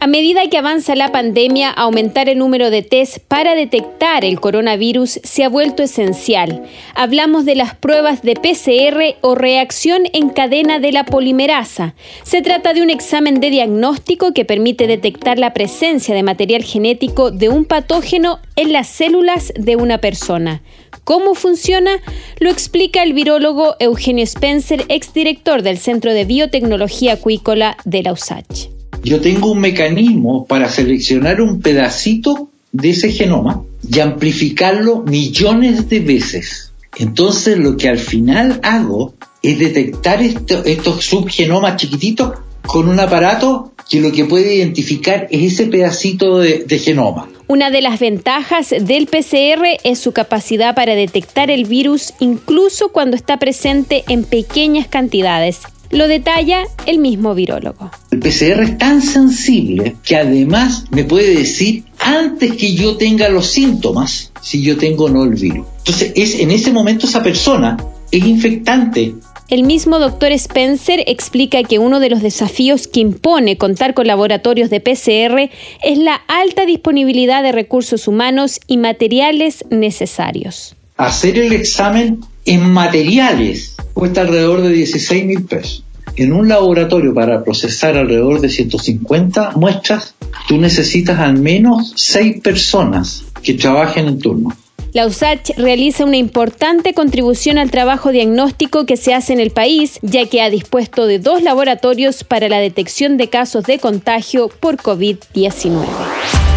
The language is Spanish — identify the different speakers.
Speaker 1: A medida que avanza la pandemia, aumentar el número de test para detectar el coronavirus se ha vuelto esencial. Hablamos de las pruebas de PCR o reacción en cadena de la polimerasa. Se trata de un examen de diagnóstico que permite detectar la presencia de material genético de un patógeno en las células de una persona. ¿Cómo funciona? Lo explica el virólogo Eugenio Spencer, exdirector del Centro de Biotecnología Acuícola de la USACH
Speaker 2: yo tengo un mecanismo para seleccionar un pedacito de ese genoma y amplificarlo millones de veces. Entonces lo que al final hago es detectar estos subgenomas chiquititos con un aparato que lo que puede identificar es ese pedacito de, de genoma.
Speaker 1: Una de las ventajas del PCR es su capacidad para detectar el virus incluso cuando está presente en pequeñas cantidades. Lo detalla el mismo virólogo.
Speaker 2: El PCR es tan sensible que además me puede decir antes que yo tenga los síntomas si yo tengo o no el virus. Entonces, es en ese momento esa persona es infectante.
Speaker 1: El mismo doctor Spencer explica que uno de los desafíos que impone contar con laboratorios de PCR es la alta disponibilidad de recursos humanos y materiales necesarios.
Speaker 2: Hacer el examen en materiales cuesta alrededor de 16 mil pesos. En un laboratorio para procesar alrededor de 150 muestras, tú necesitas al menos 6 personas que trabajen en turno.
Speaker 1: La USACH realiza una importante contribución al trabajo diagnóstico que se hace en el país, ya que ha dispuesto de dos laboratorios para la detección de casos de contagio por COVID-19.